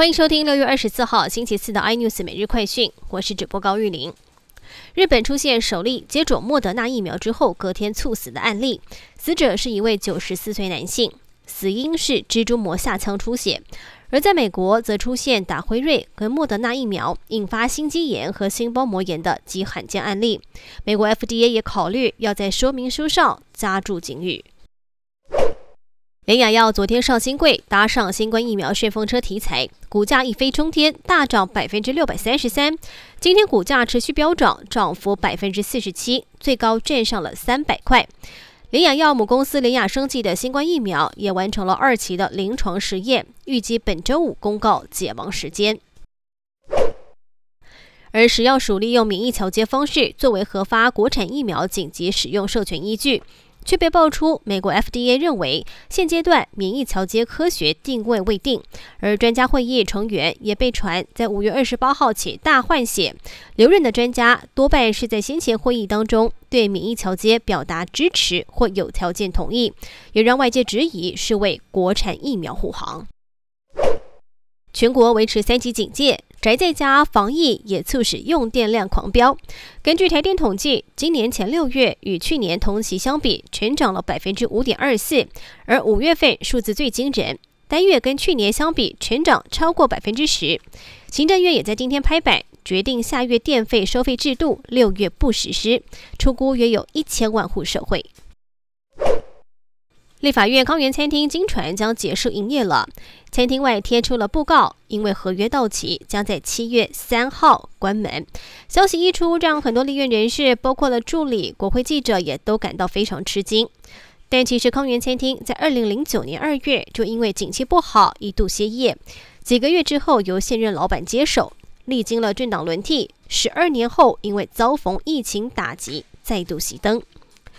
欢迎收听六月二十四号星期四的 iNews 每日快讯，我是主播高玉玲。日本出现首例接种莫德纳疫苗之后隔天猝死的案例，死者是一位九十四岁男性，死因是蜘蛛膜下腔出血。而在美国，则出现打辉瑞跟莫德纳疫苗引发心肌炎和心包膜炎的极罕见案例。美国 FDA 也考虑要在说明书上加注警语。联雅药昨天上新贵，搭上新冠疫苗旋风车题材，股价一飞冲天，大涨百分之六百三十三。今天股价持续飙涨，涨幅百分之四十七，最高站上了三百块。联雅药母公司联雅生技的新冠疫苗也完成了二期的临床实验，预计本周五公告解盲时间。而食药署利用免疫桥接方式作为核发国产疫苗紧急使用授权依据。却被爆出，美国 FDA 认为现阶段免疫桥接科学定位未定，而专家会议成员也被传在五月二十八号起大换血，留任的专家多半是在先前会议当中对免疫桥接表达支持或有条件同意，也让外界质疑是为国产疫苗护航。全国维持三级警戒。宅在家防疫也促使用电量狂飙。根据台电统计，今年前六月与去年同期相比，全涨了百分之五点二四，而五月份数字最惊人，单月跟去年相比全涨超过百分之十。行政院也在今天拍板，决定下月电费收费制度六月不实施，出估约有一千万户社会。立法院康源餐厅经传将结束营业了，餐厅外贴出了布告，因为合约到期，将在七月三号关门。消息一出，让很多立院人士，包括了助理、国会记者，也都感到非常吃惊。但其实康源餐厅在二零零九年二月就因为景气不好一度歇业，几个月之后由现任老板接手，历经了政党轮替，十二年后因为遭逢疫情打击，再度熄灯。